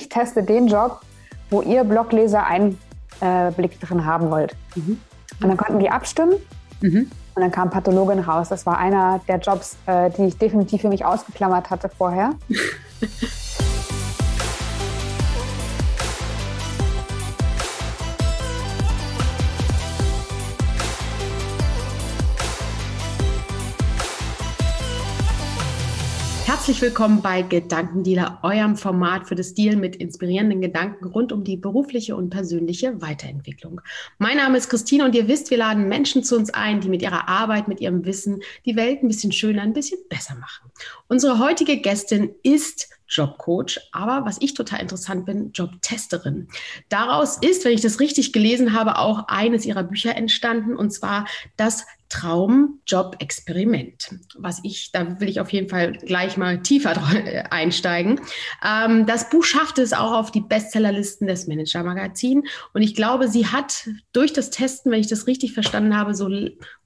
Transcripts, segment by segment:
ich teste den Job, wo ihr Blogleser einen äh, Blick drin haben wollt. Mhm. Und dann konnten die abstimmen. Mhm. Und dann kam Pathologin raus. Das war einer der Jobs, äh, die ich definitiv für mich ausgeklammert hatte vorher. Herzlich willkommen bei Gedankendealer, eurem Format für das Deal mit inspirierenden Gedanken rund um die berufliche und persönliche Weiterentwicklung. Mein Name ist Christine und ihr wisst, wir laden Menschen zu uns ein, die mit ihrer Arbeit, mit ihrem Wissen die Welt ein bisschen schöner, ein bisschen besser machen. Unsere heutige Gästin ist Jobcoach, aber was ich total interessant bin, Jobtesterin. Daraus ist, wenn ich das richtig gelesen habe, auch eines ihrer Bücher entstanden, und zwar das Traumjob-Experiment. Was ich, da will ich auf jeden Fall gleich mal tiefer einsteigen. Ähm, das Buch schaffte es auch auf die Bestsellerlisten des Manager-Magazin. Und ich glaube, sie hat durch das Testen, wenn ich das richtig verstanden habe, so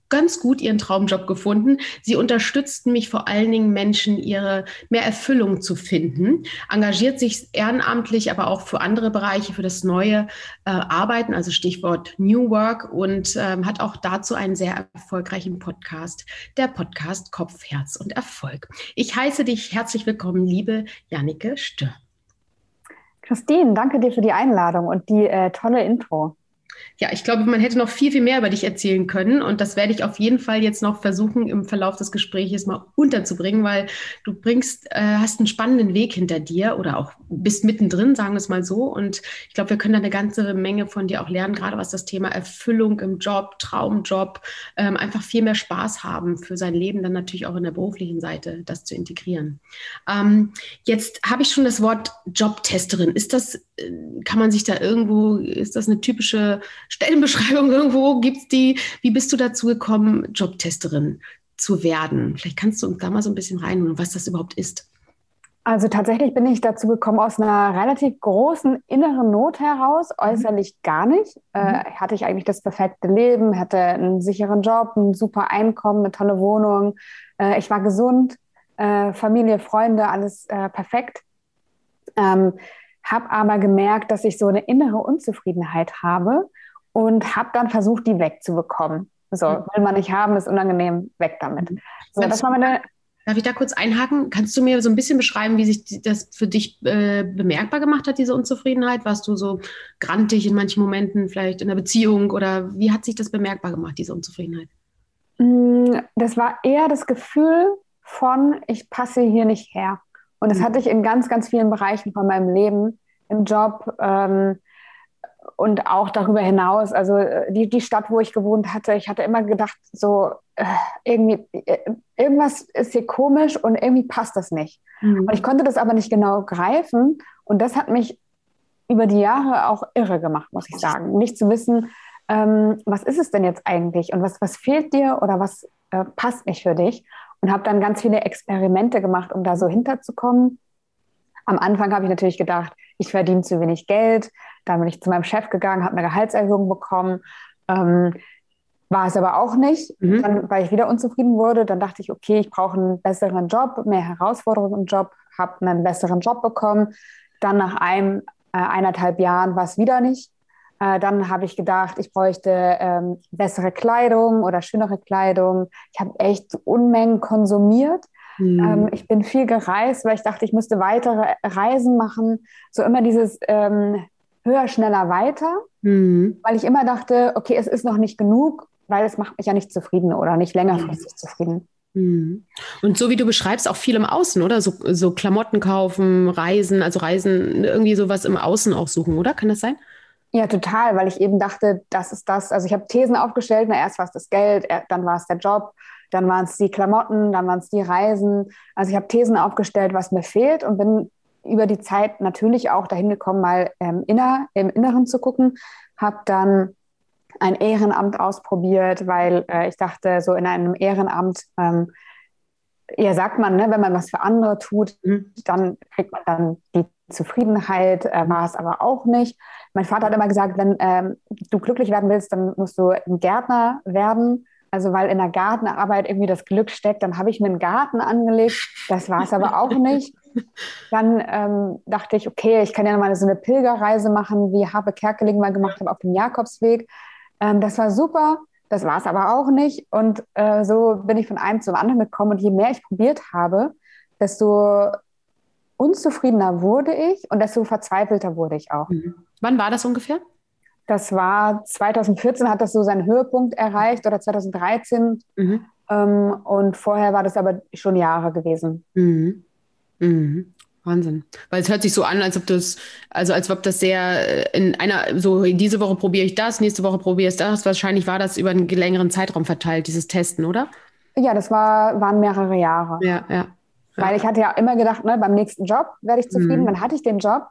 ganz gut ihren Traumjob gefunden. Sie unterstützten mich vor allen Dingen Menschen, ihre mehr Erfüllung zu finden, engagiert sich ehrenamtlich, aber auch für andere Bereiche, für das neue äh, Arbeiten, also Stichwort New Work und ähm, hat auch dazu einen sehr erfolgreichen Podcast, der Podcast Kopf, Herz und Erfolg. Ich heiße dich herzlich willkommen, liebe Jannike Stör. Christine, danke dir für die Einladung und die äh, tolle Intro ja, ich glaube, man hätte noch viel, viel mehr über dich erzählen können. Und das werde ich auf jeden Fall jetzt noch versuchen, im Verlauf des Gesprächs mal unterzubringen, weil du bringst, äh, hast einen spannenden Weg hinter dir oder auch bist mittendrin, sagen wir es mal so. Und ich glaube, wir können da eine ganze Menge von dir auch lernen, gerade was das Thema Erfüllung im Job, Traumjob, ähm, einfach viel mehr Spaß haben für sein Leben, dann natürlich auch in der beruflichen Seite, das zu integrieren. Ähm, jetzt habe ich schon das Wort Jobtesterin. Ist das, kann man sich da irgendwo, ist das eine typische Stellenbeschreibung irgendwo? Gibt es die? Wie bist du dazu gekommen, Jobtesterin zu werden? Vielleicht kannst du uns da mal so ein bisschen reinholen, was das überhaupt ist. Also tatsächlich bin ich dazu gekommen aus einer relativ großen inneren Not heraus, mhm. äußerlich gar nicht. Äh, mhm. hatte ich eigentlich das perfekte Leben, hatte einen sicheren Job, ein super Einkommen, eine tolle Wohnung. Äh, ich war gesund, äh, Familie, Freunde, alles äh, perfekt. Ähm, habe aber gemerkt, dass ich so eine innere Unzufriedenheit habe und habe dann versucht, die wegzubekommen. So, mhm. will man nicht haben, ist unangenehm, weg damit. So, das war meine. Darf ich da kurz einhaken? Kannst du mir so ein bisschen beschreiben, wie sich das für dich äh, bemerkbar gemacht hat, diese Unzufriedenheit? Warst du so grantig in manchen Momenten, vielleicht in der Beziehung oder wie hat sich das bemerkbar gemacht, diese Unzufriedenheit? Mm, das war eher das Gefühl von, ich passe hier nicht her. Und das mhm. hatte ich in ganz, ganz vielen Bereichen von meinem Leben, im Job ähm, und auch darüber hinaus. Also äh, die, die Stadt, wo ich gewohnt hatte, ich hatte immer gedacht, so äh, irgendwie, äh, irgendwas ist hier komisch und irgendwie passt das nicht. Mhm. Und ich konnte das aber nicht genau greifen. Und das hat mich über die Jahre auch irre gemacht, muss ich sagen. Nicht zu wissen, ähm, was ist es denn jetzt eigentlich und was, was fehlt dir oder was äh, passt nicht für dich und habe dann ganz viele Experimente gemacht, um da so hinterzukommen. Am Anfang habe ich natürlich gedacht, ich verdiene zu wenig Geld. Dann bin ich zu meinem Chef gegangen, habe eine Gehaltserhöhung bekommen. Ähm, war es aber auch nicht. Mhm. Dann, weil ich wieder unzufrieden wurde, dann dachte ich, okay, ich brauche einen besseren Job, mehr Herausforderungen im Job, habe einen besseren Job bekommen. Dann nach einem, äh, eineinhalb Jahren war es wieder nicht. Äh, dann habe ich gedacht, ich bräuchte ähm, bessere Kleidung oder schönere Kleidung. Ich habe echt Unmengen konsumiert. Mhm. Ähm, ich bin viel gereist, weil ich dachte, ich müsste weitere Reisen machen. So immer dieses ähm, höher, schneller, weiter. Mhm. Weil ich immer dachte, okay, es ist noch nicht genug, weil es macht mich ja nicht zufrieden oder nicht längerfristig mhm. zufrieden. Und so wie du beschreibst, auch viel im Außen, oder? So, so Klamotten kaufen, Reisen, also Reisen, irgendwie sowas im Außen auch suchen, oder? Kann das sein? Ja, total, weil ich eben dachte, das ist das. Also ich habe Thesen aufgestellt, na, erst war es das Geld, dann war es der Job, dann waren es die Klamotten, dann waren es die Reisen. Also ich habe Thesen aufgestellt, was mir fehlt und bin über die Zeit natürlich auch dahin gekommen, mal ähm, inner, im Inneren zu gucken. Habe dann ein Ehrenamt ausprobiert, weil äh, ich dachte, so in einem Ehrenamt, ähm, ja, sagt man, ne, wenn man was für andere tut, mhm. dann kriegt man dann die Zufriedenheit, äh, war es aber auch nicht. Mein Vater hat immer gesagt, wenn ähm, du glücklich werden willst, dann musst du ein Gärtner werden. Also weil in der Gartenarbeit irgendwie das Glück steckt, dann habe ich mir einen Garten angelegt. Das war es aber auch nicht. dann ähm, dachte ich, okay, ich kann ja mal so eine Pilgerreise machen, wie Habe Kerkeling mal gemacht hat auf dem Jakobsweg. Ähm, das war super. Das war es aber auch nicht. Und äh, so bin ich von einem zum anderen gekommen. Und je mehr ich probiert habe, desto unzufriedener wurde ich und desto verzweifelter wurde ich auch. Mhm. Wann war das ungefähr? Das war 2014 hat das so seinen Höhepunkt erreicht oder 2013. Mhm. Ähm, und vorher war das aber schon Jahre gewesen. Mhm. Wahnsinn. Weil es hört sich so an, als ob das, also als ob das sehr äh, in einer, so diese Woche probiere ich das, nächste Woche probiere ich das. Wahrscheinlich war das über einen längeren Zeitraum verteilt, dieses Testen, oder? Ja, das war, waren mehrere Jahre. Ja, ja. Weil ich hatte ja immer gedacht, ne, beim nächsten Job werde ich zufrieden. Mhm. Dann hatte ich den Job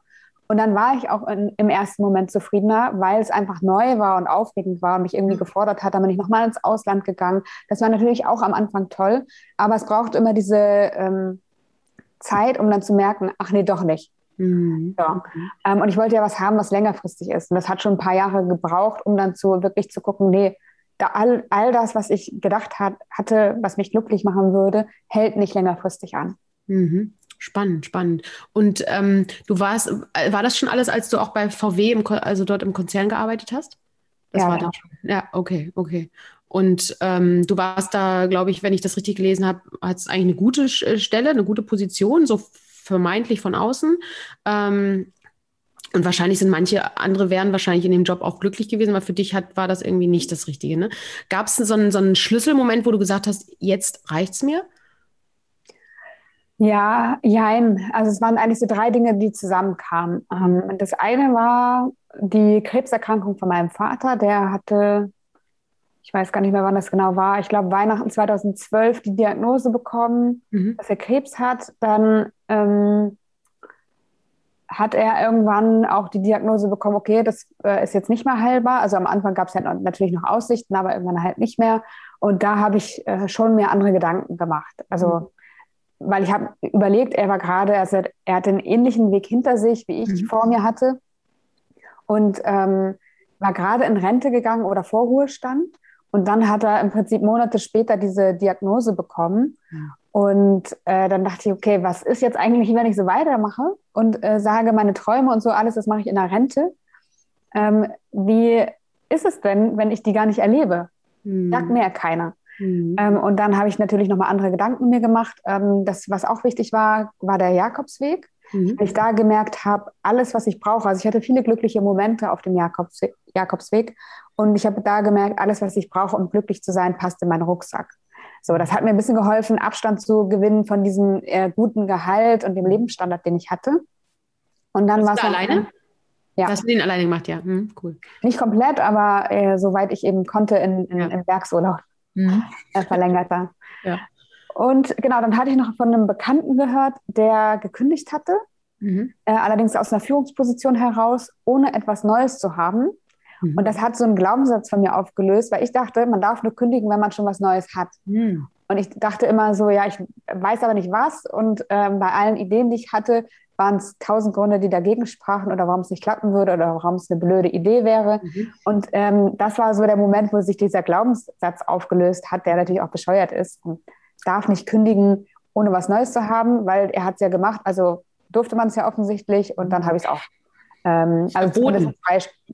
und dann war ich auch in, im ersten Moment zufriedener, weil es einfach neu war und aufregend war und mich irgendwie mhm. gefordert hat. Dann bin ich nochmal ins Ausland gegangen. Das war natürlich auch am Anfang toll, aber es braucht immer diese ähm, Zeit, um dann zu merken, ach nee, doch nicht. Mhm. So. Ähm, und ich wollte ja was haben, was längerfristig ist. Und das hat schon ein paar Jahre gebraucht, um dann zu wirklich zu gucken, nee, da all, all das, was ich gedacht hat, hatte, was mich glücklich machen würde, hält nicht längerfristig an. Mhm. Spannend, spannend. Und ähm, du warst, äh, war das schon alles, als du auch bei VW, im, also dort im Konzern gearbeitet hast? Das ja, war ja. schon. Ja, okay, okay. Und ähm, du warst da, glaube ich, wenn ich das richtig gelesen habe, hat es eigentlich eine gute äh, Stelle, eine gute Position, so vermeintlich von außen. Ähm, und wahrscheinlich sind manche andere wären wahrscheinlich in dem Job auch glücklich gewesen, aber für dich hat, war das irgendwie nicht das Richtige. Ne? Gab es so einen, so einen Schlüsselmoment, wo du gesagt hast, jetzt reicht's mir? Ja, jein. Also es waren eigentlich so drei Dinge, die zusammenkamen. Ähm, das eine war die Krebserkrankung von meinem Vater. Der hatte, ich weiß gar nicht mehr, wann das genau war, ich glaube Weihnachten 2012 die Diagnose bekommen, mhm. dass er Krebs hat. Dann ähm, hat er irgendwann auch die Diagnose bekommen, okay, das äh, ist jetzt nicht mehr heilbar. Also am Anfang gab es ja natürlich noch Aussichten, aber irgendwann halt nicht mehr. Und da habe ich äh, schon mir andere Gedanken gemacht. Also, mhm. weil ich habe überlegt, er war gerade, also er hatte einen ähnlichen Weg hinter sich, wie ich mhm. vor mir hatte. Und ähm, war gerade in Rente gegangen oder Vorruhestand. Und dann hat er im Prinzip Monate später diese Diagnose bekommen. Und äh, dann dachte ich, okay, was ist jetzt eigentlich, wenn ich so weitermache und äh, sage, meine Träume und so alles, das mache ich in der Rente. Ähm, wie ist es denn, wenn ich die gar nicht erlebe? Hm. Sagt mir ja keiner. Hm. Ähm, und dann habe ich natürlich nochmal andere Gedanken mir gemacht. Ähm, das, was auch wichtig war, war der Jakobsweg. Mhm. Weil ich da gemerkt habe, alles, was ich brauche. Also ich hatte viele glückliche Momente auf dem Jakobs Jakobsweg. Und ich habe da gemerkt, alles, was ich brauche, um glücklich zu sein, passt in meinen Rucksack. So, das hat mir ein bisschen geholfen, Abstand zu gewinnen von diesem äh, guten Gehalt und dem Lebensstandard, den ich hatte. Und dann war es alleine. Ja. Hast du den alleine gemacht, ja. Hm, cool. Nicht komplett, aber äh, soweit ich eben konnte in, in, ja. in Werksurlaub. Mhm. Äh, verlängerter. Ja. Und genau, dann hatte ich noch von einem Bekannten gehört, der gekündigt hatte, mhm. äh, allerdings aus einer Führungsposition heraus, ohne etwas Neues zu haben. Mhm. Und das hat so einen Glaubenssatz von mir aufgelöst, weil ich dachte, man darf nur kündigen, wenn man schon was Neues hat. Mhm. Und ich dachte immer so, ja, ich weiß aber nicht was. Und ähm, bei allen Ideen, die ich hatte, waren es tausend Gründe, die dagegen sprachen oder warum es nicht klappen würde oder warum es eine blöde Idee wäre. Mhm. Und ähm, das war so der Moment, wo sich dieser Glaubenssatz aufgelöst hat, der natürlich auch bescheuert ist. Und darf nicht kündigen, ohne was Neues zu haben, weil er hat es ja gemacht. Also durfte man es ja offensichtlich und dann habe ich es auch ähm, also verboten.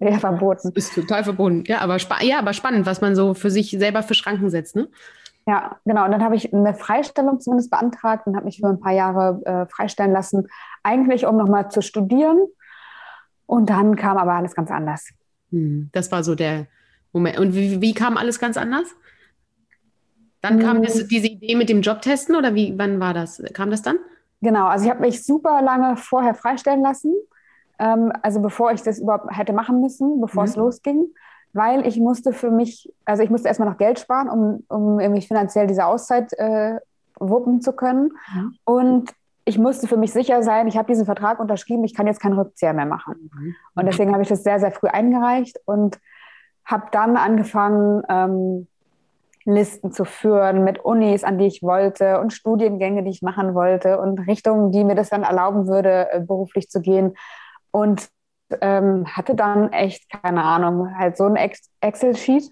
Ja, verboten. Ist total verboten. Ja aber, ja, aber spannend, was man so für sich selber für Schranken setzt, ne? Ja, genau. Und dann habe ich eine Freistellung zumindest beantragt und habe mich für ein paar Jahre äh, freistellen lassen, eigentlich um nochmal zu studieren. Und dann kam aber alles ganz anders. Hm, das war so der Moment. Und wie, wie kam alles ganz anders? Dann kam hm. das, diese Idee mit dem Jobtesten oder wie, wann war das? Kam das dann? Genau, also ich habe mich super lange vorher freistellen lassen ähm, also bevor ich das überhaupt hätte machen müssen, bevor mhm. es losging, weil ich musste für mich, also ich musste erstmal noch Geld sparen, um, um mich finanziell diese Auszeit äh, wuppen zu können. Mhm. Und ich musste für mich sicher sein, ich habe diesen Vertrag unterschrieben, ich kann jetzt keinen Rückzieher mehr machen. Mhm. Und deswegen habe ich das sehr, sehr früh eingereicht und habe dann angefangen, ähm, Listen zu führen mit Unis, an die ich wollte und Studiengänge, die ich machen wollte und Richtungen, die mir das dann erlauben würde, äh, beruflich zu gehen und ähm, hatte dann echt, keine Ahnung, halt so ein Excel-Sheet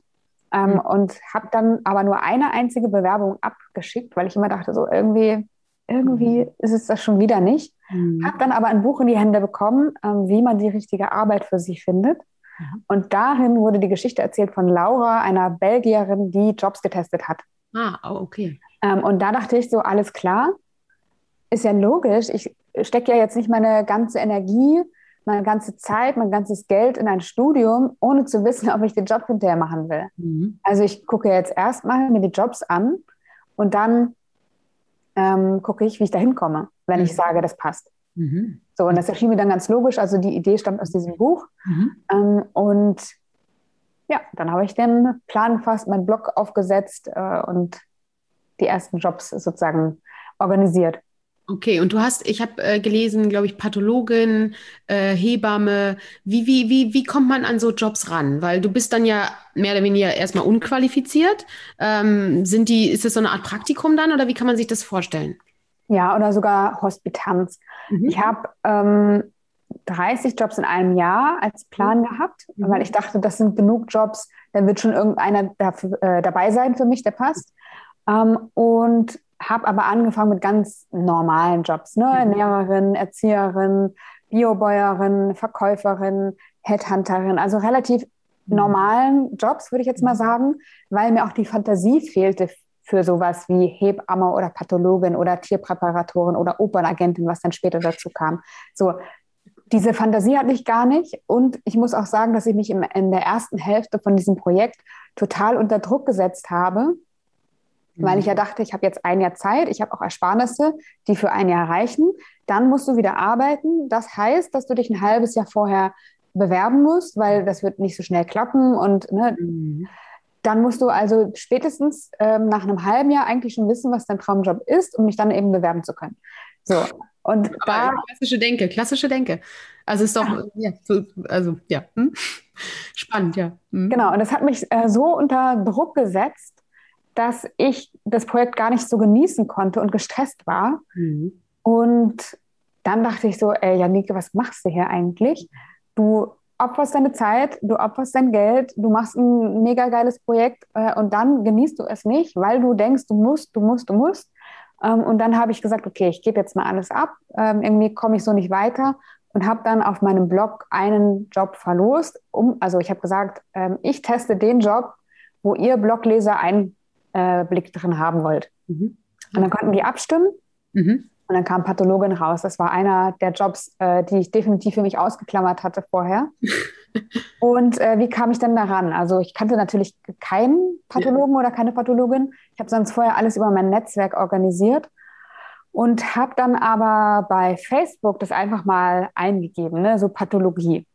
ähm, mhm. und habe dann aber nur eine einzige Bewerbung abgeschickt, weil ich immer dachte, so irgendwie irgendwie ist es das schon wieder nicht. Mhm. Habe dann aber ein Buch in die Hände bekommen, ähm, wie man die richtige Arbeit für sich findet. Mhm. Und darin wurde die Geschichte erzählt von Laura, einer Belgierin, die Jobs getestet hat. Ah, okay. Ähm, und da dachte ich so, alles klar, ist ja logisch. Ich stecke ja jetzt nicht meine ganze Energie, meine ganze Zeit, mein ganzes Geld in ein Studium, ohne zu wissen, ob ich den Job hinterher machen will. Mhm. Also ich gucke jetzt erstmal mir die Jobs an und dann ähm, gucke ich, wie ich da hinkomme, wenn mhm. ich sage, das passt. Mhm. So, und das erschien mir dann ganz logisch. Also die Idee stammt aus diesem Buch. Mhm. Ähm, und ja, dann habe ich den Plan gefasst, meinen Blog aufgesetzt äh, und die ersten Jobs sozusagen organisiert. Okay, und du hast, ich habe äh, gelesen, glaube ich, Pathologin, äh, Hebamme. Wie, wie, wie, wie kommt man an so Jobs ran? Weil du bist dann ja mehr oder weniger erstmal unqualifiziert. Ähm, sind die, ist das so eine Art Praktikum dann oder wie kann man sich das vorstellen? Ja, oder sogar Hospitanz. Mhm. Ich habe ähm, 30 Jobs in einem Jahr als Plan mhm. gehabt, mhm. weil ich dachte, das sind genug Jobs, dann wird schon irgendeiner dafür, äh, dabei sein für mich, der passt. Ähm, und habe aber angefangen mit ganz normalen Jobs, ne? Mhm. Lehrerin, Erzieherin, Biobäuerin, Verkäuferin, Headhunterin, also relativ mhm. normalen Jobs, würde ich jetzt mal mhm. sagen, weil mir auch die Fantasie fehlte für sowas wie Hebamme oder Pathologin oder Tierpräparatorin oder Opernagentin, was dann später dazu kam. So, diese Fantasie hatte ich gar nicht. Und ich muss auch sagen, dass ich mich in der ersten Hälfte von diesem Projekt total unter Druck gesetzt habe, weil ich ja mhm. dachte, ich habe jetzt ein Jahr Zeit, ich habe auch Ersparnisse, die für ein Jahr reichen. Dann musst du wieder arbeiten. Das heißt, dass du dich ein halbes Jahr vorher bewerben musst, weil das wird nicht so schnell klappen. Und ne, mhm. dann musst du also spätestens ähm, nach einem halben Jahr eigentlich schon wissen, was dein Traumjob ist, um mich dann eben bewerben zu können. So. Und Aber da klassische Denke, klassische Denke. Also ist doch, ja, so, also ja, hm? spannend, ja. Hm. Genau, und das hat mich äh, so unter Druck gesetzt, dass ich das Projekt gar nicht so genießen konnte und gestresst war. Mhm. Und dann dachte ich so, ey, Janike, was machst du hier eigentlich? Du opferst deine Zeit, du opferst dein Geld, du machst ein mega geiles Projekt äh, und dann genießt du es nicht, weil du denkst, du musst, du musst, du musst. Ähm, und dann habe ich gesagt, okay, ich gebe jetzt mal alles ab. Ähm, irgendwie komme ich so nicht weiter und habe dann auf meinem Blog einen Job verlost. Um, also ich habe gesagt, ähm, ich teste den Job, wo ihr Blogleser ein äh, Blick drin haben wollt. Mhm. Und dann konnten die abstimmen. Mhm. Und dann kam Pathologin raus. Das war einer der Jobs, äh, die ich definitiv für mich ausgeklammert hatte vorher. und äh, wie kam ich denn daran? Also ich kannte natürlich keinen Pathologen ja. oder keine Pathologin. Ich habe sonst vorher alles über mein Netzwerk organisiert und habe dann aber bei Facebook das einfach mal eingegeben, ne? so Pathologie.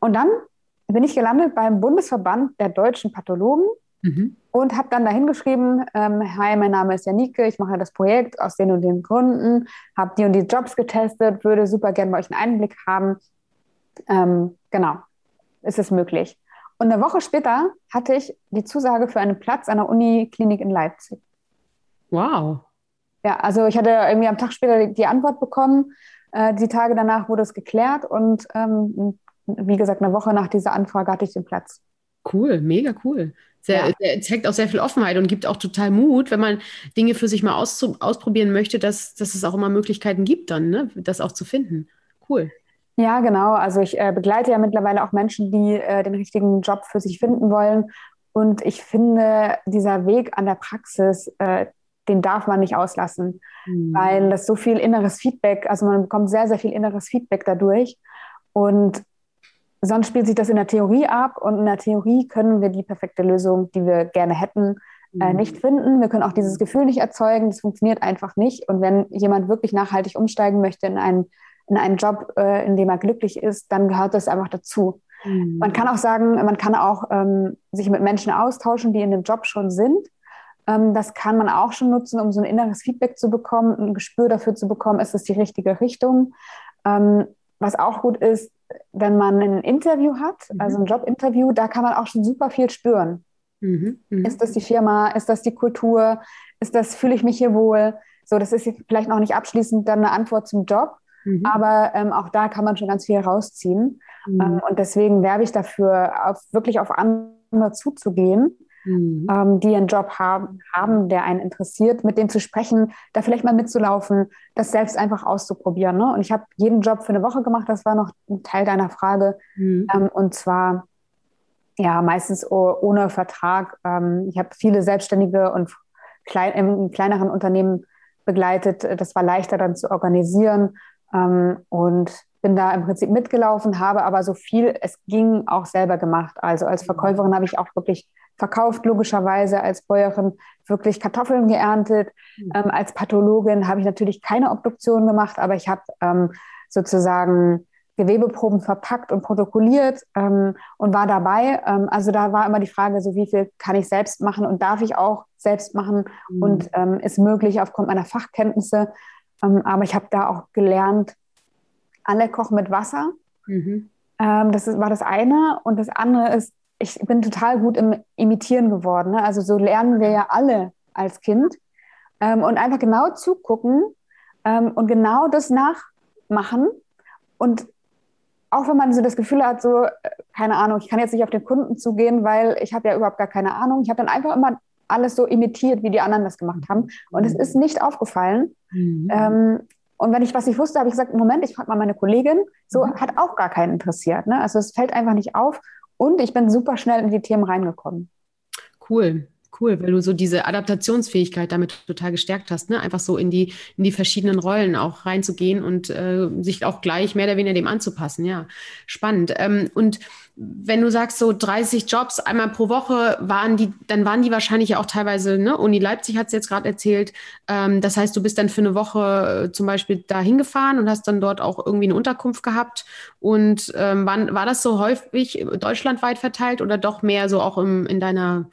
Und dann bin ich gelandet beim Bundesverband der deutschen Pathologen Mhm. Und habe dann dahin geschrieben, ähm, hi, mein Name ist Janike, ich mache das Projekt aus den und den Gründen, habe die und die Jobs getestet, würde super gerne bei euch einen Einblick haben. Ähm, genau, ist es möglich. Und eine Woche später hatte ich die Zusage für einen Platz an der Uniklinik in Leipzig. Wow. Ja, also ich hatte irgendwie am Tag später die, die Antwort bekommen. Äh, die Tage danach wurde es geklärt und ähm, wie gesagt, eine Woche nach dieser Anfrage hatte ich den Platz. Cool, mega cool. Sehr, ja. sehr, zeigt auch sehr viel Offenheit und gibt auch total Mut, wenn man Dinge für sich mal auszu, ausprobieren möchte, dass, dass es auch immer Möglichkeiten gibt, dann, ne? das auch zu finden. Cool. Ja, genau. Also ich äh, begleite ja mittlerweile auch Menschen, die äh, den richtigen Job für sich finden wollen. Und ich finde, dieser Weg an der Praxis, äh, den darf man nicht auslassen, mhm. weil das so viel inneres Feedback, also man bekommt sehr, sehr viel inneres Feedback dadurch. Und sonst spielt sich das in der Theorie ab und in der Theorie können wir die perfekte Lösung, die wir gerne hätten, äh, mhm. nicht finden. Wir können auch dieses Gefühl nicht erzeugen. Das funktioniert einfach nicht. Und wenn jemand wirklich nachhaltig umsteigen möchte in einen, in einen Job, äh, in dem er glücklich ist, dann gehört das einfach dazu. Mhm. Man kann auch sagen, man kann auch ähm, sich mit Menschen austauschen, die in dem Job schon sind. Ähm, das kann man auch schon nutzen, um so ein inneres Feedback zu bekommen, ein Gespür dafür zu bekommen, ist es die richtige Richtung. Ähm, was auch gut ist, wenn man ein Interview hat, mhm. also ein Jobinterview, da kann man auch schon super viel spüren. Mhm. Mhm. Ist das die Firma? Ist das die Kultur? Ist das, fühle ich mich hier wohl? So, das ist vielleicht noch nicht abschließend dann eine Antwort zum Job, mhm. aber ähm, auch da kann man schon ganz viel rausziehen. Mhm. Ähm, und deswegen werbe ich dafür, auf, wirklich auf andere zuzugehen, mhm. ähm, die einen Job haben, haben, der einen interessiert, mit denen zu sprechen, da vielleicht mal mitzulaufen, das selbst einfach auszuprobieren. Ne? Und ich habe jeden Job für eine Woche gemacht, das war noch ein Teil deiner Frage. Mhm. Ähm, und zwar ja meistens ohne Vertrag. Ähm, ich habe viele Selbstständige und klein, in kleineren Unternehmen begleitet. Das war leichter dann zu organisieren. Ähm, und bin da im Prinzip mitgelaufen, habe aber so viel es ging auch selber gemacht. Also als Verkäuferin habe ich auch wirklich verkauft, logischerweise als Bäuerin wirklich Kartoffeln geerntet. Mhm. Ähm, als Pathologin habe ich natürlich keine Obduktion gemacht, aber ich habe ähm, sozusagen Gewebeproben verpackt und protokolliert ähm, und war dabei. Ähm, also da war immer die Frage, so wie viel kann ich selbst machen und darf ich auch selbst machen mhm. und ähm, ist möglich aufgrund meiner Fachkenntnisse. Ähm, aber ich habe da auch gelernt, alle kochen mit Wasser. Mhm. Ähm, das ist, war das eine. Und das andere ist, ich bin total gut im Imitieren geworden. Ne? Also so lernen wir ja alle als Kind. Ähm, und einfach genau zugucken ähm, und genau das nachmachen. Und auch wenn man so das Gefühl hat, so, äh, keine Ahnung, ich kann jetzt nicht auf den Kunden zugehen, weil ich habe ja überhaupt gar keine Ahnung. Ich habe dann einfach immer alles so imitiert, wie die anderen das gemacht haben. Und es ist nicht aufgefallen. Mhm. Ähm, und wenn ich was nicht wusste, habe ich gesagt, Moment, ich frage mal meine Kollegin. So mhm. hat auch gar keinen interessiert. Ne? Also es fällt einfach nicht auf. Und ich bin super schnell in die Themen reingekommen. Cool. Cool, weil du so diese Adaptationsfähigkeit damit total gestärkt hast, ne? Einfach so in die, in die verschiedenen Rollen auch reinzugehen und äh, sich auch gleich mehr oder weniger dem anzupassen. Ja, spannend. Ähm, und wenn du sagst, so 30 Jobs einmal pro Woche waren die, dann waren die wahrscheinlich auch teilweise, ne? Uni Leipzig hat es jetzt gerade erzählt. Ähm, das heißt, du bist dann für eine Woche äh, zum Beispiel da hingefahren und hast dann dort auch irgendwie eine Unterkunft gehabt. Und ähm, wann, war das so häufig deutschlandweit verteilt oder doch mehr so auch im, in deiner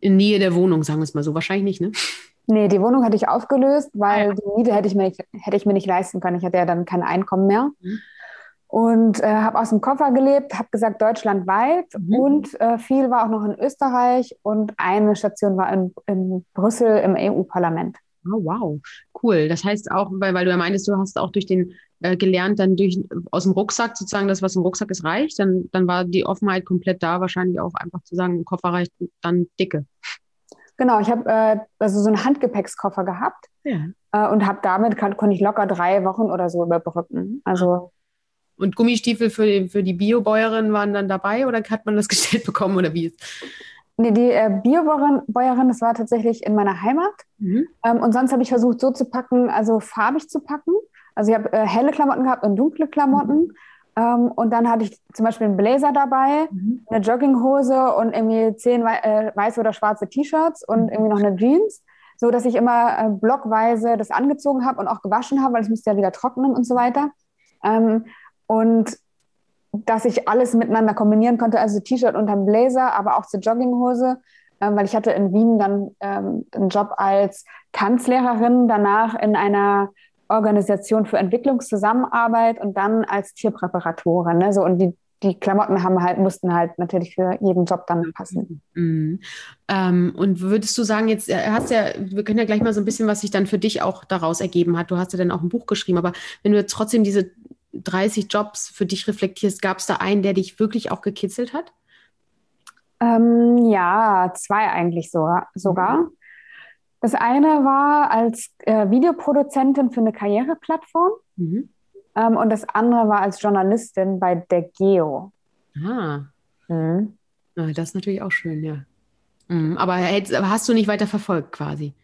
in Nähe der Wohnung, sagen wir es mal so. Wahrscheinlich nicht, ne? Nee, die Wohnung hatte ich aufgelöst, weil ah, die Miete hätte ich, mir nicht, hätte ich mir nicht leisten können. Ich hatte ja dann kein Einkommen mehr. Mhm. Und äh, habe aus dem Koffer gelebt, habe gesagt deutschlandweit mhm. und äh, viel war auch noch in Österreich und eine Station war in, in Brüssel im EU-Parlament. Oh, wow, cool. Das heißt auch, weil, weil du ja meintest, du hast auch durch den äh, gelernt, dann durch aus dem Rucksack sozusagen, das, was im Rucksack ist, reicht. Dann, dann war die Offenheit komplett da, wahrscheinlich auch einfach zu sagen, ein Koffer reicht dann dicke. Genau, ich habe äh, also so einen Handgepäckskoffer gehabt ja. äh, und habe damit kann, konnte ich locker drei Wochen oder so überbrücken. Also und Gummistiefel für die, für die Biobäuerin waren dann dabei oder hat man das gestellt bekommen oder wie? Nee, die äh, Biobäuerin, das war tatsächlich in meiner Heimat. Mhm. Ähm, und sonst habe ich versucht, so zu packen, also farbig zu packen. Also ich habe äh, helle Klamotten gehabt und dunkle Klamotten. Mhm. Ähm, und dann hatte ich zum Beispiel einen Blazer dabei, mhm. eine Jogginghose und irgendwie zehn wei äh, weiße oder schwarze T-Shirts und mhm. irgendwie noch eine Jeans, so dass ich immer äh, blockweise das angezogen habe und auch gewaschen habe, weil es musste ja wieder trocknen und so weiter. Ähm, und dass ich alles miteinander kombinieren konnte, also T-Shirt und dann Blazer, aber auch zur Jogginghose, ähm, weil ich hatte in Wien dann ähm, einen Job als Tanzlehrerin, danach in einer Organisation für Entwicklungszusammenarbeit und dann als Tierpräparatorin. Ne? So, und die, die Klamotten haben halt, mussten halt natürlich für jeden Job dann passen. Mhm. Ähm, und würdest du sagen, jetzt äh, hast ja, wir können ja gleich mal so ein bisschen, was sich dann für dich auch daraus ergeben hat. Du hast ja dann auch ein Buch geschrieben, aber wenn du jetzt trotzdem diese 30 Jobs für dich reflektierst, gab es da einen, der dich wirklich auch gekitzelt hat? Ähm, ja, zwei eigentlich sogar. sogar. Mhm. Das eine war als äh, Videoproduzentin für eine Karriereplattform mhm. ähm, und das andere war als Journalistin bei der Geo. Ah. Mhm. ah das ist natürlich auch schön, ja. Mhm. Aber, aber hast du nicht weiter verfolgt quasi?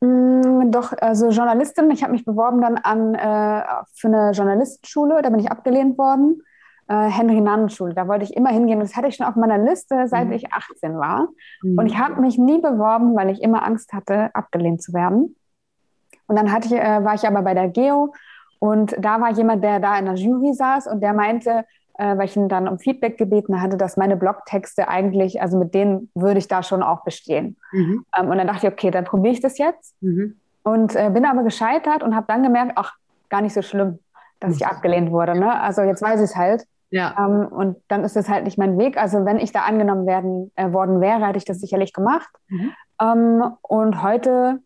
Mm, doch, also Journalistin. Ich habe mich beworben dann an äh, für eine Journalistenschule, da bin ich abgelehnt worden äh, Henry-Nannen-Schule. Da wollte ich immer hingehen. Das hatte ich schon auf meiner Liste, seit mhm. ich 18 war. Mhm. Und ich habe mich nie beworben, weil ich immer Angst hatte, abgelehnt zu werden. Und dann ich, äh, war ich aber bei der Geo und da war jemand, der da in der Jury saß und der meinte, äh, weil ich ihn dann um Feedback gebeten hatte, dass meine Blogtexte eigentlich, also mit denen würde ich da schon auch bestehen. Mhm. Ähm, und dann dachte ich, okay, dann probiere ich das jetzt. Mhm. Und äh, bin aber gescheitert und habe dann gemerkt, ach, gar nicht so schlimm, dass ich abgelehnt wurde. Ne? Also jetzt weiß ich es halt. Ja. Ähm, und dann ist das halt nicht mein Weg. Also wenn ich da angenommen werden, äh, worden wäre, hätte ich das sicherlich gemacht. Mhm. Ähm, und heute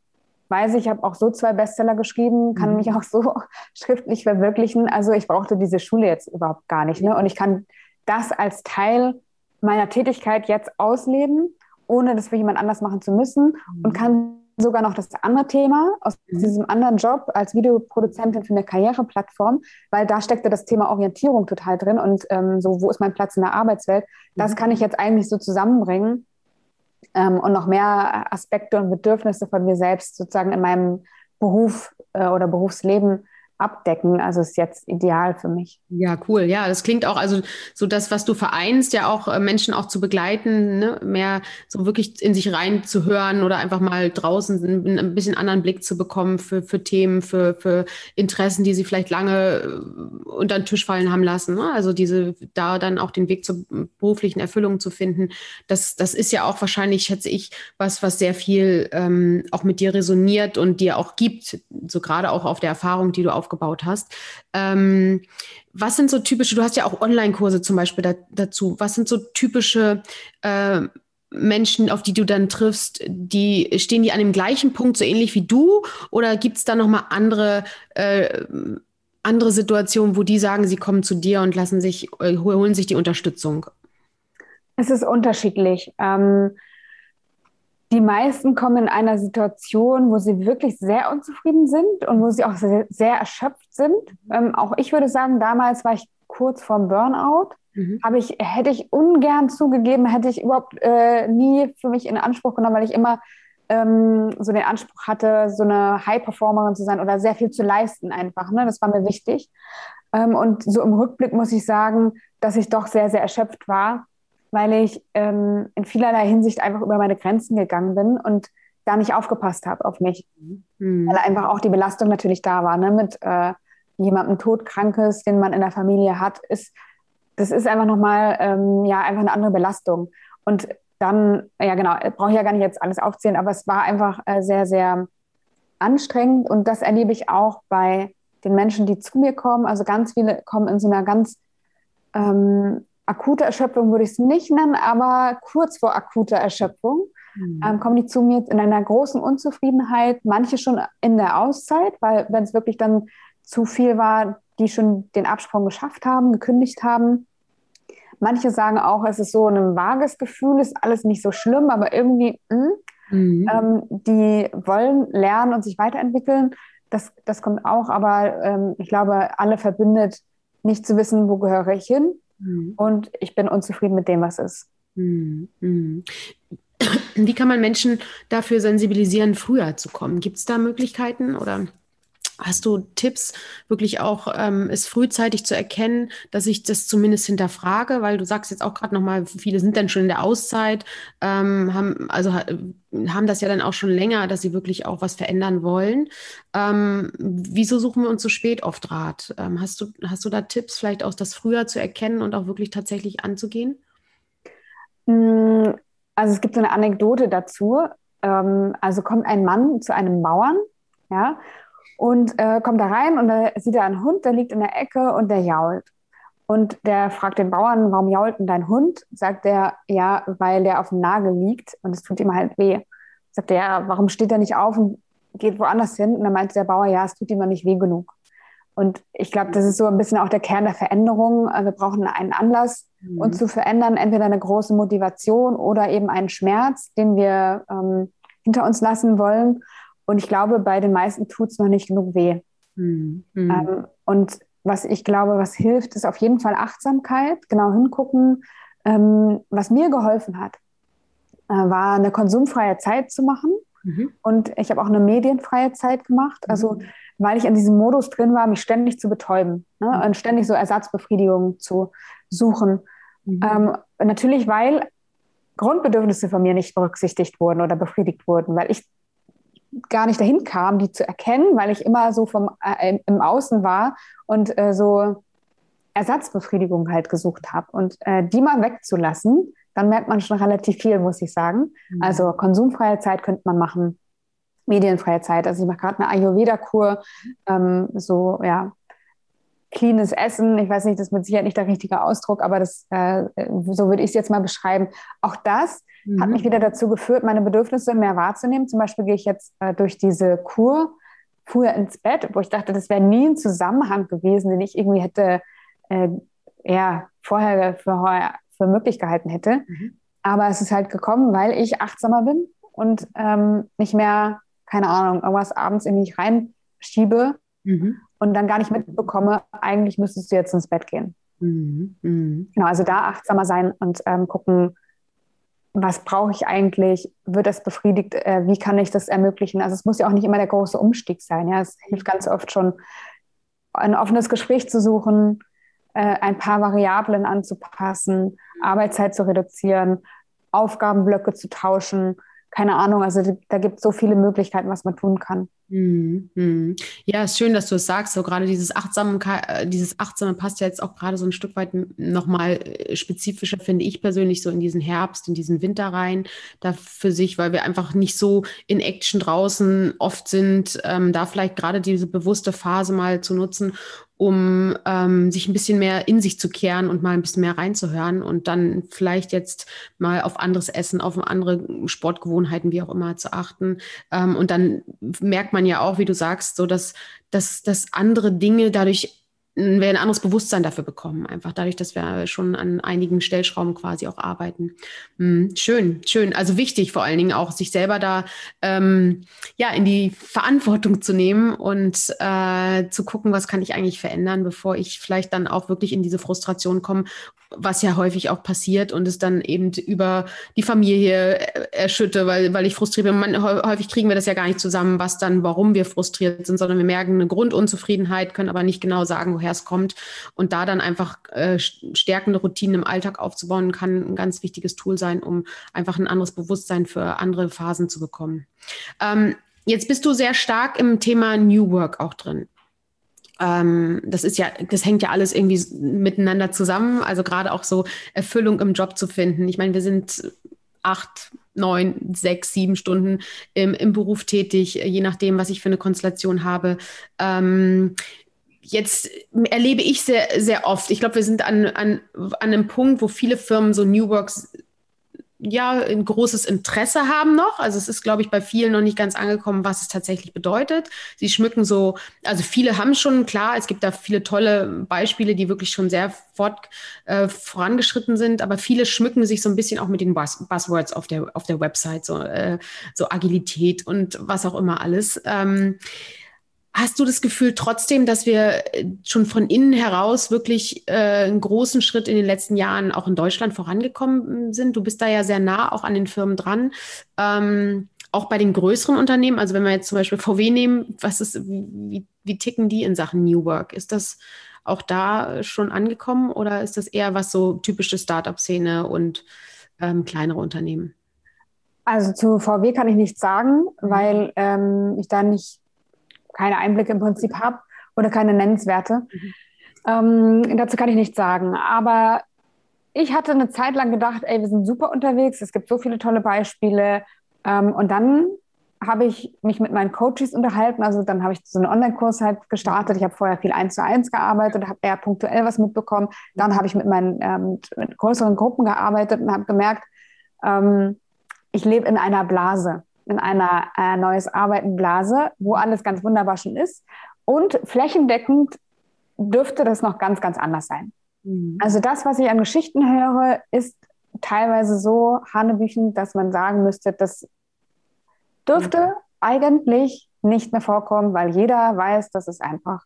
weiß ich, ich habe auch so zwei Bestseller geschrieben, kann mhm. mich auch so schriftlich verwirklichen. Also ich brauchte diese Schule jetzt überhaupt gar nicht. Ne? Und ich kann das als Teil meiner Tätigkeit jetzt ausleben ohne das für jemand anders machen zu müssen mhm. und kann sogar noch das andere Thema aus mhm. diesem anderen Job als Videoproduzentin für eine Karriereplattform, weil da steckte das Thema Orientierung total drin und ähm, so, wo ist mein Platz in der Arbeitswelt? Das mhm. kann ich jetzt eigentlich so zusammenbringen ähm, und noch mehr Aspekte und Bedürfnisse von mir selbst sozusagen in meinem Beruf äh, oder Berufsleben abdecken. Also ist jetzt ideal für mich. Ja, cool. Ja, das klingt auch, also so das, was du vereinst, ja auch äh, Menschen auch zu begleiten, ne? mehr so wirklich in sich reinzuhören oder einfach mal draußen ein, ein, bisschen anderen Blick zu bekommen für, für Themen, für, für Interessen, die sie vielleicht lange äh, unter den Tisch fallen haben lassen. Ne? Also diese, da dann auch den Weg zur beruflichen Erfüllung zu finden. Das, das ist ja auch wahrscheinlich, schätze ich, was, was sehr viel ähm, auch mit dir resoniert und dir auch gibt, so gerade auch auf der Erfahrung, die du auf aufgebaut hast. Ähm, was sind so typische, du hast ja auch Online-Kurse zum Beispiel da, dazu, was sind so typische äh, Menschen, auf die du dann triffst, die stehen die an dem gleichen Punkt so ähnlich wie du oder gibt es da nochmal andere, äh, andere Situationen, wo die sagen, sie kommen zu dir und lassen sich, äh, holen sich die Unterstützung? Es ist unterschiedlich. Ähm, die meisten kommen in einer Situation, wo sie wirklich sehr unzufrieden sind und wo sie auch sehr, sehr erschöpft sind. Ähm, auch ich würde sagen, damals war ich kurz vorm Burnout. Mhm. Habe ich, hätte ich ungern zugegeben, hätte ich überhaupt äh, nie für mich in Anspruch genommen, weil ich immer ähm, so den Anspruch hatte, so eine High-Performerin zu sein oder sehr viel zu leisten einfach. Ne? Das war mir wichtig. Ähm, und so im Rückblick muss ich sagen, dass ich doch sehr, sehr erschöpft war weil ich ähm, in vielerlei Hinsicht einfach über meine Grenzen gegangen bin und da nicht aufgepasst habe auf mich. Mhm. Weil einfach auch die Belastung natürlich da war, ne? mit äh, jemandem Todkrankes, den man in der Familie hat, ist, das ist einfach nochmal, ähm, ja, einfach eine andere Belastung. Und dann, ja genau, brauche ich ja gar nicht jetzt alles aufzählen, aber es war einfach äh, sehr, sehr anstrengend und das erlebe ich auch bei den Menschen, die zu mir kommen. Also ganz viele kommen in so einer ganz ähm, akute Erschöpfung würde ich es nicht nennen, aber kurz vor akuter Erschöpfung mhm. ähm, kommen die zu mir in einer großen Unzufriedenheit, manche schon in der Auszeit, weil wenn es wirklich dann zu viel war, die schon den Absprung geschafft haben, gekündigt haben. Manche sagen auch, es ist so ein vages Gefühl, ist alles nicht so schlimm, aber irgendwie, mh, hm, mhm. ähm, die wollen lernen und sich weiterentwickeln. Das, das kommt auch, aber ähm, ich glaube, alle verbindet, nicht zu wissen, wo gehöre ich hin Mhm. Und ich bin unzufrieden mit dem, was ist. Mhm. mhm. Wie kann man Menschen dafür sensibilisieren, früher zu kommen? Gibt es da Möglichkeiten oder hast du Tipps, wirklich auch ähm, es frühzeitig zu erkennen, dass ich das zumindest hinterfrage? Weil du sagst jetzt auch gerade nochmal, viele sind dann schon in der Auszeit, ähm, haben, also haben das ja dann auch schon länger, dass sie wirklich auch was verändern wollen. Ähm, wieso suchen wir uns so spät oft Rat? Ähm, hast, du, hast du da Tipps, vielleicht auch das früher zu erkennen und auch wirklich tatsächlich anzugehen? Mm, also es gibt so eine Anekdote dazu. Ähm, also kommt ein Mann zu einem Bauern, ja, und äh, kommt da rein und da sieht er einen Hund, der liegt in der Ecke und der jault. Und der fragt den Bauern, warum jault denn dein Hund? Sagt er, ja, weil der auf dem Nagel liegt und es tut ihm halt weh. Sagt er, ja, warum steht er nicht auf und geht woanders hin? Und dann meinte der Bauer, ja, es tut ihm nicht weh genug. Und ich glaube, das ist so ein bisschen auch der Kern der Veränderung. Wir brauchen einen Anlass, mhm. uns zu verändern, entweder eine große Motivation oder eben einen Schmerz, den wir ähm, hinter uns lassen wollen. Und ich glaube, bei den meisten tut es noch nicht genug weh. Mhm. Ähm, und was ich glaube, was hilft, ist auf jeden Fall Achtsamkeit, genau hingucken. Ähm, was mir geholfen hat, äh, war eine konsumfreie Zeit zu machen. Mhm. Und ich habe auch eine medienfreie Zeit gemacht. Mhm. Also, weil ich in diesem Modus drin war, mich ständig zu betäuben ne? Mhm. und ständig so Ersatzbefriedigung zu suchen. Mhm. Ähm, natürlich, weil Grundbedürfnisse von mir nicht berücksichtigt wurden oder befriedigt wurden, weil ich gar nicht dahin kam, die zu erkennen, weil ich immer so vom, äh, im Außen war und äh, so Ersatzbefriedigung halt gesucht habe. Und äh, die mal wegzulassen, dann merkt man schon relativ viel, muss ich sagen. Mhm. Also konsumfreie Zeit könnte man machen, medienfreie Zeit. Also ich mache gerade eine Ayurveda-Kur, ähm, so ja, cleanes Essen. Ich weiß nicht, das ist mit Sicherheit nicht der richtige Ausdruck, aber das, äh, so würde ich es jetzt mal beschreiben. Auch das mhm. hat mich wieder dazu geführt, meine Bedürfnisse mehr wahrzunehmen. Zum Beispiel gehe ich jetzt äh, durch diese Kur früher ins Bett, wo ich dachte, das wäre nie ein Zusammenhang gewesen, den ich irgendwie hätte, äh, ja, vorher für, für möglich gehalten hätte. Mhm. Aber es ist halt gekommen, weil ich achtsamer bin und ähm, nicht mehr, keine Ahnung, irgendwas abends in mich reinschiebe mhm. und dann gar nicht mitbekomme, eigentlich müsstest du jetzt ins Bett gehen. Mhm. Mhm. Genau, also da achtsamer sein und ähm, gucken, was brauche ich eigentlich? Wird das befriedigt? Äh, wie kann ich das ermöglichen? Also es muss ja auch nicht immer der große Umstieg sein. Ja, es hilft ganz oft schon, ein offenes Gespräch zu suchen, äh, ein paar Variablen anzupassen, Arbeitszeit zu reduzieren, Aufgabenblöcke zu tauschen. Keine Ahnung, also da gibt es so viele Möglichkeiten, was man tun kann. Mhm. Ja, ist schön, dass du es sagst. So gerade dieses achtsame, äh, dieses achtsame passt ja jetzt auch gerade so ein Stück weit nochmal äh, spezifischer, finde ich persönlich, so in diesen Herbst, in diesen Winter rein, da für sich, weil wir einfach nicht so in Action draußen oft sind, ähm, da vielleicht gerade diese bewusste Phase mal zu nutzen, um ähm, sich ein bisschen mehr in sich zu kehren und mal ein bisschen mehr reinzuhören und dann vielleicht jetzt mal auf anderes Essen, auf andere Sportgewohnheiten, wie auch immer, zu achten. Ähm, und dann merkt man ja auch, wie du sagst, so dass, dass, dass andere Dinge dadurch wir ein anderes Bewusstsein dafür bekommen, einfach dadurch, dass wir schon an einigen Stellschrauben quasi auch arbeiten. Hm, schön, schön. Also wichtig vor allen Dingen auch, sich selber da ähm, ja in die Verantwortung zu nehmen und äh, zu gucken, was kann ich eigentlich verändern, bevor ich vielleicht dann auch wirklich in diese Frustration komme was ja häufig auch passiert und es dann eben über die Familie erschütte, weil, weil ich frustriert bin. Man, häufig kriegen wir das ja gar nicht zusammen, was dann, warum wir frustriert sind, sondern wir merken eine Grundunzufriedenheit, können aber nicht genau sagen, woher es kommt. Und da dann einfach äh, stärkende Routinen im Alltag aufzubauen, kann ein ganz wichtiges Tool sein, um einfach ein anderes Bewusstsein für andere Phasen zu bekommen. Ähm, jetzt bist du sehr stark im Thema New Work auch drin ähm, das ist ja, das hängt ja alles irgendwie miteinander zusammen. Also gerade auch so Erfüllung im Job zu finden. Ich meine, wir sind acht, neun, sechs, sieben Stunden im, im Beruf tätig, je nachdem, was ich für eine Konstellation habe. Ähm, jetzt erlebe ich sehr, sehr oft, ich glaube, wir sind an, an, an einem Punkt, wo viele Firmen so New Works ja ein großes Interesse haben noch. Also es ist, glaube ich, bei vielen noch nicht ganz angekommen, was es tatsächlich bedeutet. Sie schmücken so, also viele haben schon, klar, es gibt da viele tolle Beispiele, die wirklich schon sehr fort, äh, vorangeschritten sind, aber viele schmücken sich so ein bisschen auch mit den Buzz Buzzwords auf der, auf der Website, so, äh, so Agilität und was auch immer alles. Ähm, Hast du das Gefühl trotzdem, dass wir äh, schon von innen heraus wirklich äh, einen großen Schritt in den letzten Jahren auch in Deutschland vorangekommen sind? Du bist da ja sehr nah auch an den Firmen dran. Ähm, auch bei den größeren Unternehmen, also wenn wir jetzt zum Beispiel VW nehmen, was ist, wie, wie ticken die in Sachen New Work? Ist das auch da schon angekommen oder ist das eher was so typische Startup-Szene und ähm, kleinere Unternehmen? Also zu VW kann ich nichts sagen, mhm. weil ähm, ich da nicht keine Einblicke im Prinzip habe oder keine nennenswerte. Mhm. Ähm, dazu kann ich nichts sagen. Aber ich hatte eine Zeit lang gedacht, ey, wir sind super unterwegs, es gibt so viele tolle Beispiele. Ähm, und dann habe ich mich mit meinen Coaches unterhalten. Also dann habe ich so einen Online-Kurs halt gestartet. Ich habe vorher viel eins zu eins gearbeitet, habe eher punktuell was mitbekommen. Dann habe ich mit meinen ähm, mit größeren Gruppen gearbeitet und habe gemerkt, ähm, ich lebe in einer Blase in einer äh, neues Arbeiten Blase, wo alles ganz wunderbar schon ist. Und flächendeckend dürfte das noch ganz, ganz anders sein. Mhm. Also das, was ich an Geschichten höre, ist teilweise so hanebüchen, dass man sagen müsste, das dürfte mhm. eigentlich nicht mehr vorkommen, weil jeder weiß, dass es einfach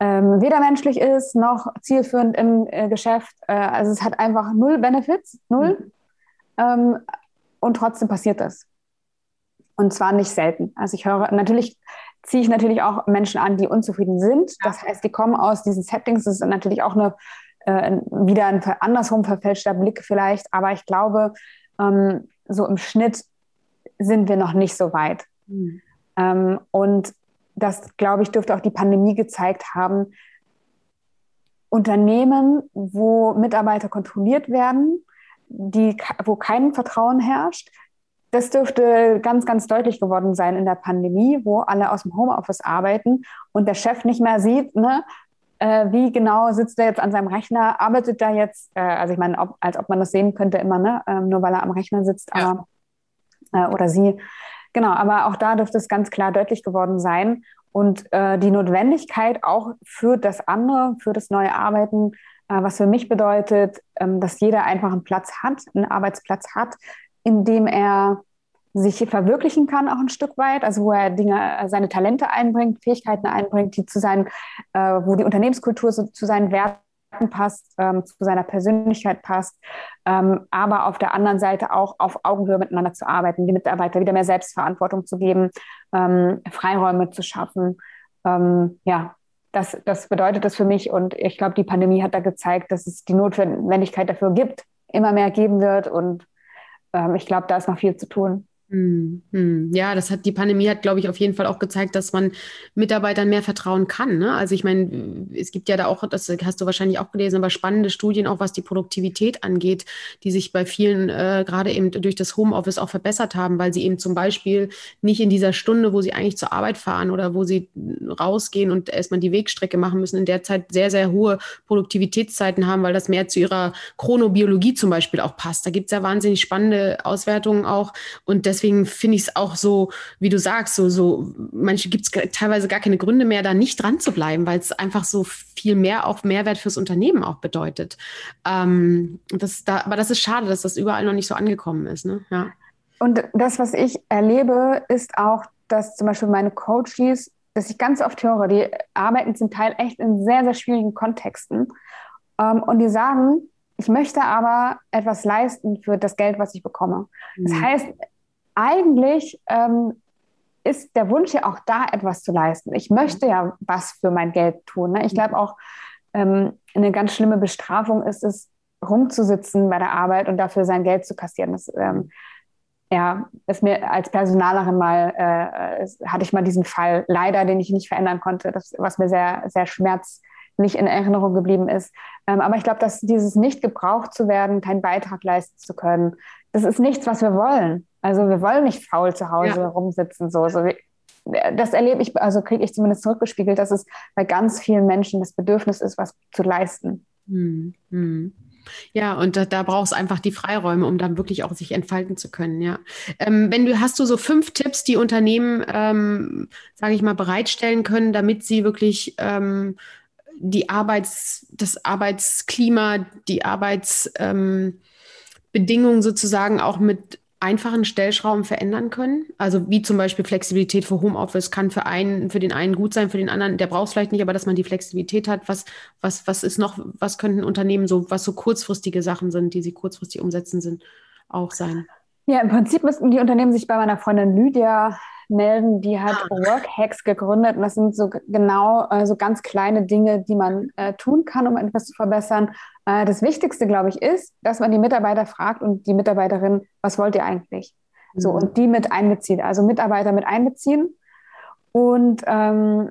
ähm, weder menschlich ist noch zielführend im äh, Geschäft. Äh, also es hat einfach null Benefits, null. Mhm. Ähm, und trotzdem passiert das. Und zwar nicht selten. Also ich höre, natürlich ziehe ich natürlich auch Menschen an, die unzufrieden sind. Das heißt, die kommen aus diesen Settings. Das ist natürlich auch eine, äh, wieder ein andersrum verfälschter Blick vielleicht. Aber ich glaube, ähm, so im Schnitt sind wir noch nicht so weit. Mhm. Ähm, und das, glaube ich, dürfte auch die Pandemie gezeigt haben. Unternehmen, wo Mitarbeiter kontrolliert werden, die, wo kein Vertrauen herrscht, das dürfte ganz, ganz deutlich geworden sein in der Pandemie, wo alle aus dem Homeoffice arbeiten und der Chef nicht mehr sieht, ne, äh, wie genau sitzt er jetzt an seinem Rechner, arbeitet er jetzt, äh, also ich meine, ob, als ob man das sehen könnte immer, ne, äh, nur weil er am Rechner sitzt, aber, äh, oder sie. Genau, aber auch da dürfte es ganz klar deutlich geworden sein und äh, die Notwendigkeit auch für das andere, für das neue Arbeiten äh, was für mich bedeutet, ähm, dass jeder einfach einen Platz hat, einen Arbeitsplatz hat, in dem er sich verwirklichen kann, auch ein Stück weit, also wo er Dinge, seine Talente einbringt, Fähigkeiten einbringt, die zu seinen, äh, wo die Unternehmenskultur so zu seinen Werten passt, ähm, zu seiner Persönlichkeit passt, ähm, aber auf der anderen Seite auch auf Augenhöhe miteinander zu arbeiten, die Mitarbeiter wieder mehr Selbstverantwortung zu geben, ähm, Freiräume zu schaffen. Ähm, ja, das, das bedeutet das für mich und ich glaube, die Pandemie hat da gezeigt, dass es die Notwendigkeit dafür gibt, immer mehr geben wird und ähm, ich glaube, da ist noch viel zu tun. Hm, hm. Ja, das hat die Pandemie hat, glaube ich, auf jeden Fall auch gezeigt, dass man Mitarbeitern mehr vertrauen kann. Ne? Also ich meine, es gibt ja da auch, das hast du wahrscheinlich auch gelesen, aber spannende Studien auch, was die Produktivität angeht, die sich bei vielen äh, gerade eben durch das Homeoffice auch verbessert haben, weil sie eben zum Beispiel nicht in dieser Stunde, wo sie eigentlich zur Arbeit fahren oder wo sie rausgehen und erstmal die Wegstrecke machen müssen, in der Zeit sehr, sehr hohe Produktivitätszeiten haben, weil das mehr zu ihrer Chronobiologie zum Beispiel auch passt. Da gibt es ja wahnsinnig spannende Auswertungen auch und das deswegen finde ich es auch so, wie du sagst, so, so manche gibt es teilweise gar keine Gründe mehr, da nicht dran zu bleiben, weil es einfach so viel mehr auch Mehrwert fürs Unternehmen auch bedeutet. Ähm, das, da, aber das ist schade, dass das überall noch nicht so angekommen ist. Ne? Ja. Und das, was ich erlebe, ist auch, dass zum Beispiel meine Coaches, dass ich ganz oft höre, die arbeiten zum Teil echt in sehr, sehr schwierigen Kontexten. Ähm, und die sagen, ich möchte aber etwas leisten für das Geld, was ich bekomme. Das mhm. heißt, eigentlich ähm, ist der Wunsch ja auch da, etwas zu leisten. Ich möchte ja was für mein Geld tun. Ne? Ich glaube auch, ähm, eine ganz schlimme Bestrafung ist es, rumzusitzen bei der Arbeit und dafür sein Geld zu kassieren. Das ähm, ja, ist mir als Personalerin mal, äh, hatte ich mal diesen Fall leider, den ich nicht verändern konnte, das, was mir sehr, sehr schmerzlich in Erinnerung geblieben ist. Ähm, aber ich glaube, dass dieses nicht gebraucht zu werden, keinen Beitrag leisten zu können, das ist nichts, was wir wollen. Also wir wollen nicht faul zu Hause ja. rumsitzen. So. so das erlebe ich, also kriege ich zumindest zurückgespiegelt, dass es bei ganz vielen Menschen das Bedürfnis ist, was zu leisten. Hm, hm. Ja, und da, da brauchst einfach die Freiräume, um dann wirklich auch sich entfalten zu können. Ja, ähm, wenn du hast du so fünf Tipps, die Unternehmen, ähm, sage ich mal, bereitstellen können, damit sie wirklich ähm, die Arbeits, das Arbeitsklima, die Arbeitsbedingungen ähm, sozusagen auch mit einfachen Stellschrauben verändern können. Also wie zum Beispiel Flexibilität für Homeoffice kann für einen, für den einen gut sein, für den anderen, der braucht es vielleicht nicht, aber dass man die Flexibilität hat. Was, was, was ist noch, was könnten Unternehmen so, was so kurzfristige Sachen sind, die sie kurzfristig umsetzen sind, auch sein? Ja, im Prinzip müssten die Unternehmen sich bei meiner Freundin Lydia melden, die hat ah. Workhacks gegründet und das sind so genau äh, so ganz kleine Dinge, die man äh, tun kann, um etwas zu verbessern. Äh, das Wichtigste, glaube ich, ist, dass man die Mitarbeiter fragt und die Mitarbeiterin, was wollt ihr eigentlich? Mhm. So und die mit einbezieht, also Mitarbeiter mit einbeziehen und ähm,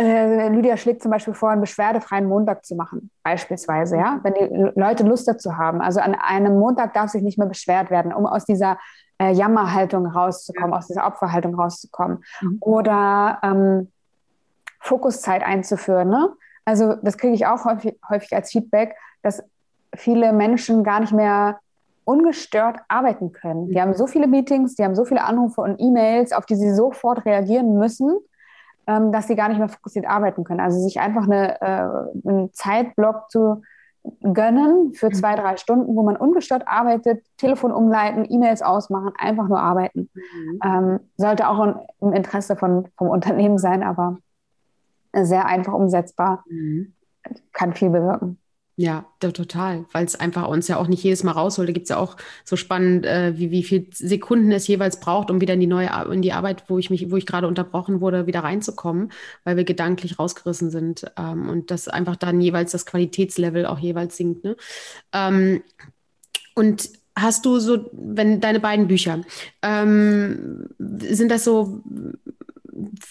äh, Lydia schlägt zum Beispiel vor, einen beschwerdefreien Montag zu machen, beispielsweise, ja, wenn die Leute Lust dazu haben. Also an einem Montag darf sich nicht mehr beschwert werden, um aus dieser äh, Jammerhaltung rauszukommen, ja. aus dieser Opferhaltung rauszukommen. Mhm. Oder ähm, Fokuszeit einzuführen. Ne? Also das kriege ich auch häufig, häufig als Feedback, dass viele Menschen gar nicht mehr ungestört arbeiten können. Die mhm. haben so viele Meetings, die haben so viele Anrufe und E-Mails, auf die sie sofort reagieren müssen, ähm, dass sie gar nicht mehr fokussiert arbeiten können. Also sich einfach eine, äh, einen Zeitblock zu gönnen für mhm. zwei, drei Stunden, wo man ungestört arbeitet, Telefon umleiten, E-Mails ausmachen, einfach nur arbeiten. Mhm. Ähm, sollte auch im Interesse von, vom Unternehmen sein, aber sehr einfach umsetzbar, mhm. kann viel bewirken. Ja, total, weil es einfach uns ja auch nicht jedes Mal rausholt. Da gibt es ja auch so spannend, äh, wie, wie viele Sekunden es jeweils braucht, um wieder in die neue in die Arbeit, wo ich mich, wo ich gerade unterbrochen wurde, wieder reinzukommen, weil wir gedanklich rausgerissen sind. Ähm, und das einfach dann jeweils das Qualitätslevel auch jeweils sinkt. Ne? Ähm, und hast du so, wenn deine beiden Bücher, ähm, sind das so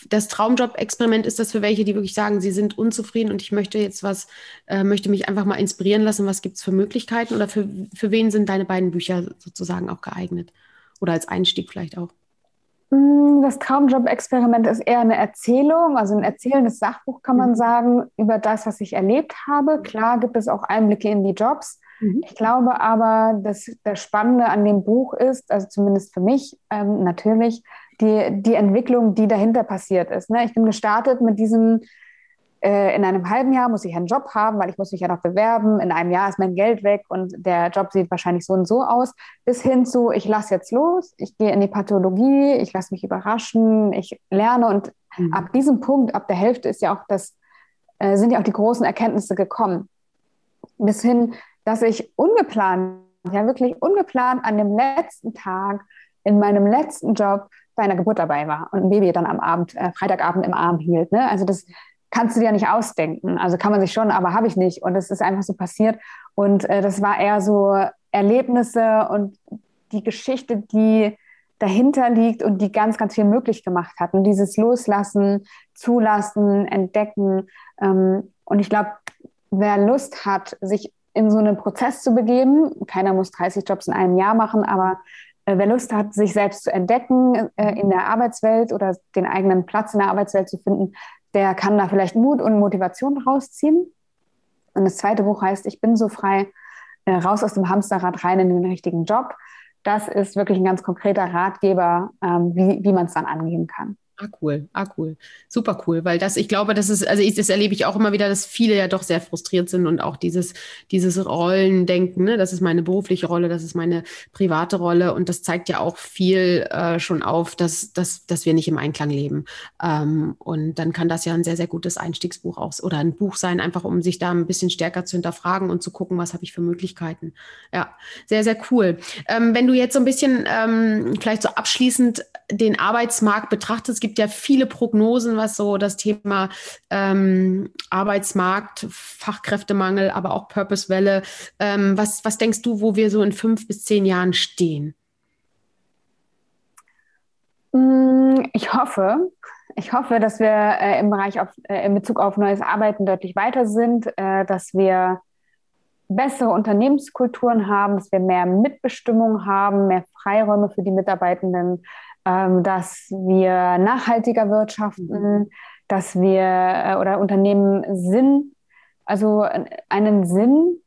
das Traumjob-Experiment ist das für welche, die wirklich sagen, sie sind unzufrieden und ich möchte jetzt was, äh, möchte mich einfach mal inspirieren lassen. Was gibt es für Möglichkeiten oder für, für wen sind deine beiden Bücher sozusagen auch geeignet? Oder als Einstieg vielleicht auch? Mm, das Traumjob-Experiment ist eher eine Erzählung, also ein erzählendes Sachbuch, kann man mhm. sagen, über das, was ich erlebt habe. Klar gibt es auch Einblicke in die Jobs. Mhm. Ich glaube aber, dass das Spannende an dem Buch ist, also zumindest für mich ähm, natürlich, die, die Entwicklung, die dahinter passiert ist. Ne? Ich bin gestartet mit diesem äh, in einem halben Jahr muss ich einen Job haben, weil ich muss mich ja noch bewerben. In einem Jahr ist mein Geld weg und der Job sieht wahrscheinlich so und so aus. Bis hin zu, ich lasse jetzt los, ich gehe in die Pathologie, ich lasse mich überraschen, ich lerne und mhm. ab diesem Punkt, ab der Hälfte ist ja auch das, äh, sind ja auch die großen Erkenntnisse gekommen. Bis hin, dass ich ungeplant, ja wirklich ungeplant an dem letzten Tag in meinem letzten Job bei einer Geburt dabei war und ein Baby dann am Abend, äh, Freitagabend im Arm hielt. Ne? Also das kannst du dir nicht ausdenken. Also kann man sich schon, aber habe ich nicht. Und es ist einfach so passiert. Und äh, das war eher so Erlebnisse und die Geschichte, die dahinter liegt und die ganz, ganz viel möglich gemacht hat. Und dieses Loslassen, Zulassen, Entdecken. Ähm, und ich glaube, wer Lust hat, sich in so einen Prozess zu begeben, keiner muss 30 Jobs in einem Jahr machen, aber wer Lust hat, sich selbst zu entdecken äh, in der Arbeitswelt oder den eigenen Platz in der Arbeitswelt zu finden, der kann da vielleicht Mut und Motivation rausziehen. Und das zweite Buch heißt Ich bin so frei, äh, raus aus dem Hamsterrad rein in den richtigen Job. Das ist wirklich ein ganz konkreter Ratgeber, ähm, wie, wie man es dann angehen kann. Ah, cool. Ah, cool. Super cool, weil das, ich glaube, das ist, also ich, das erlebe ich auch immer wieder, dass viele ja doch sehr frustriert sind und auch dieses, dieses Rollendenken, ne? das ist meine berufliche Rolle, das ist meine private Rolle und das zeigt ja auch viel äh, schon auf, dass, dass, dass wir nicht im Einklang leben. Ähm, und dann kann das ja ein sehr, sehr gutes Einstiegsbuch auch oder ein Buch sein, einfach um sich da ein bisschen stärker zu hinterfragen und zu gucken, was habe ich für Möglichkeiten. Ja, sehr, sehr cool. Ähm, wenn du jetzt so ein bisschen ähm, vielleicht so abschließend den Arbeitsmarkt betrachtest, gibt ja viele Prognosen, was so das Thema ähm, Arbeitsmarkt, Fachkräftemangel, aber auch Purpose-Welle. Ähm, was, was denkst du, wo wir so in fünf bis zehn Jahren stehen? Mm, ich hoffe, ich hoffe, dass wir äh, im Bereich auf, äh, in Bezug auf neues Arbeiten deutlich weiter sind, äh, dass wir bessere Unternehmenskulturen haben, dass wir mehr Mitbestimmung haben, mehr Freiräume für die Mitarbeitenden, dass wir nachhaltiger wirtschaften, mhm. dass wir äh, oder Unternehmen Sinn, also einen Sinn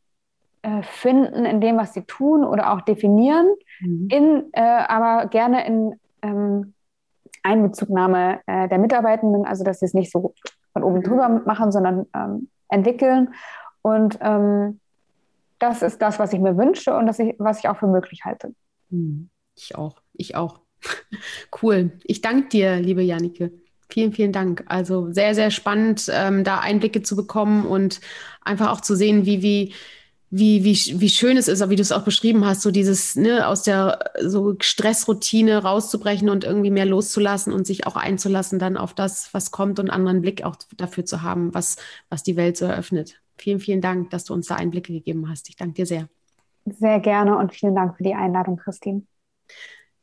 äh, finden in dem, was sie tun oder auch definieren, mhm. in, äh, aber gerne in ähm, Einbezugnahme äh, der Mitarbeitenden, also dass sie es nicht so von oben drüber mhm. machen, sondern ähm, entwickeln. Und ähm, das ist das, was ich mir wünsche und das ich, was ich auch für möglich halte. Mhm. Ich auch, ich auch. Cool. Ich danke dir, liebe Jannike. Vielen, vielen Dank. Also sehr, sehr spannend, ähm, da Einblicke zu bekommen und einfach auch zu sehen, wie, wie, wie, wie, wie schön es ist, wie du es auch beschrieben hast, so dieses, ne, aus der so Stressroutine rauszubrechen und irgendwie mehr loszulassen und sich auch einzulassen dann auf das, was kommt und anderen Blick auch dafür zu haben, was, was die Welt so eröffnet. Vielen, vielen Dank, dass du uns da Einblicke gegeben hast. Ich danke dir sehr. Sehr gerne und vielen Dank für die Einladung, Christine.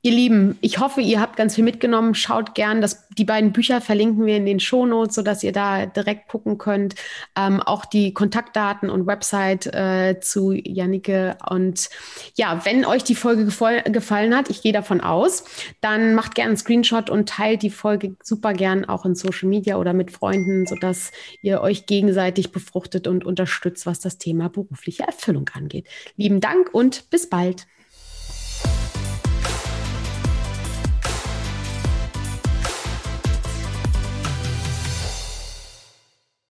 Ihr Lieben, ich hoffe, ihr habt ganz viel mitgenommen. Schaut gern, dass die beiden Bücher verlinken wir in den Shownotes, sodass ihr da direkt gucken könnt. Ähm, auch die Kontaktdaten und Website äh, zu Jannike. Und ja, wenn euch die Folge gefallen hat, ich gehe davon aus, dann macht gerne einen Screenshot und teilt die Folge super gern auch in Social Media oder mit Freunden, sodass ihr euch gegenseitig befruchtet und unterstützt, was das Thema berufliche Erfüllung angeht. Lieben Dank und bis bald.